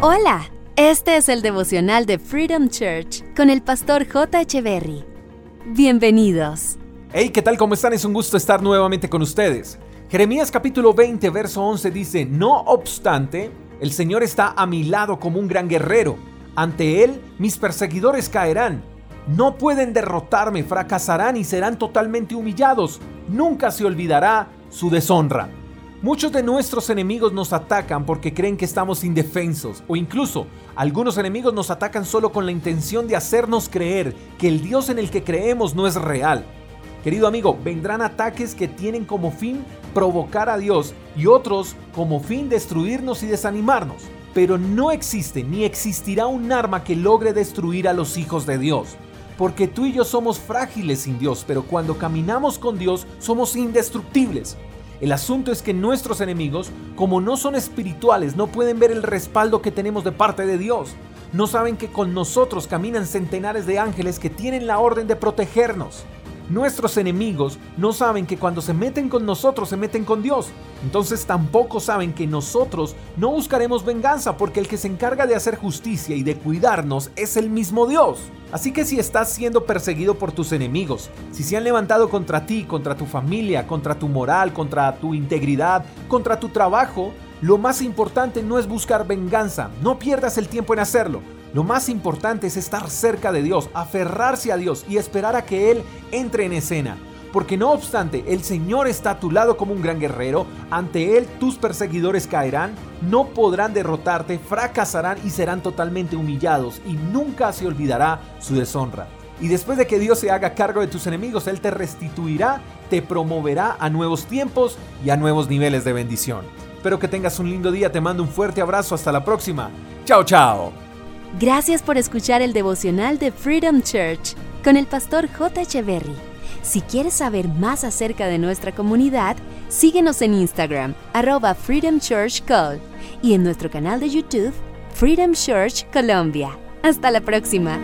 Hola, este es el devocional de Freedom Church con el pastor J. Echeverry. Bienvenidos. Hey, ¿qué tal? ¿Cómo están? Es un gusto estar nuevamente con ustedes. Jeremías capítulo 20, verso 11 dice, No obstante, el Señor está a mi lado como un gran guerrero. Ante Él mis perseguidores caerán. No pueden derrotarme, fracasarán y serán totalmente humillados. Nunca se olvidará su deshonra. Muchos de nuestros enemigos nos atacan porque creen que estamos indefensos o incluso algunos enemigos nos atacan solo con la intención de hacernos creer que el Dios en el que creemos no es real. Querido amigo, vendrán ataques que tienen como fin provocar a Dios y otros como fin destruirnos y desanimarnos. Pero no existe ni existirá un arma que logre destruir a los hijos de Dios. Porque tú y yo somos frágiles sin Dios, pero cuando caminamos con Dios somos indestructibles. El asunto es que nuestros enemigos, como no son espirituales, no pueden ver el respaldo que tenemos de parte de Dios. No saben que con nosotros caminan centenares de ángeles que tienen la orden de protegernos. Nuestros enemigos no saben que cuando se meten con nosotros se meten con Dios. Entonces tampoco saben que nosotros no buscaremos venganza porque el que se encarga de hacer justicia y de cuidarnos es el mismo Dios. Así que si estás siendo perseguido por tus enemigos, si se han levantado contra ti, contra tu familia, contra tu moral, contra tu integridad, contra tu trabajo, lo más importante no es buscar venganza, no pierdas el tiempo en hacerlo. Lo más importante es estar cerca de Dios, aferrarse a Dios y esperar a que Él entre en escena. Porque no obstante, el Señor está a tu lado como un gran guerrero, ante Él tus perseguidores caerán, no podrán derrotarte, fracasarán y serán totalmente humillados y nunca se olvidará su deshonra. Y después de que Dios se haga cargo de tus enemigos, Él te restituirá, te promoverá a nuevos tiempos y a nuevos niveles de bendición. Espero que tengas un lindo día, te mando un fuerte abrazo, hasta la próxima. Chao, chao. Gracias por escuchar el devocional de Freedom Church con el pastor J. Echeverry. Si quieres saber más acerca de nuestra comunidad, síguenos en Instagram, arroba Freedom Church y en nuestro canal de YouTube, Freedom Church Colombia. Hasta la próxima.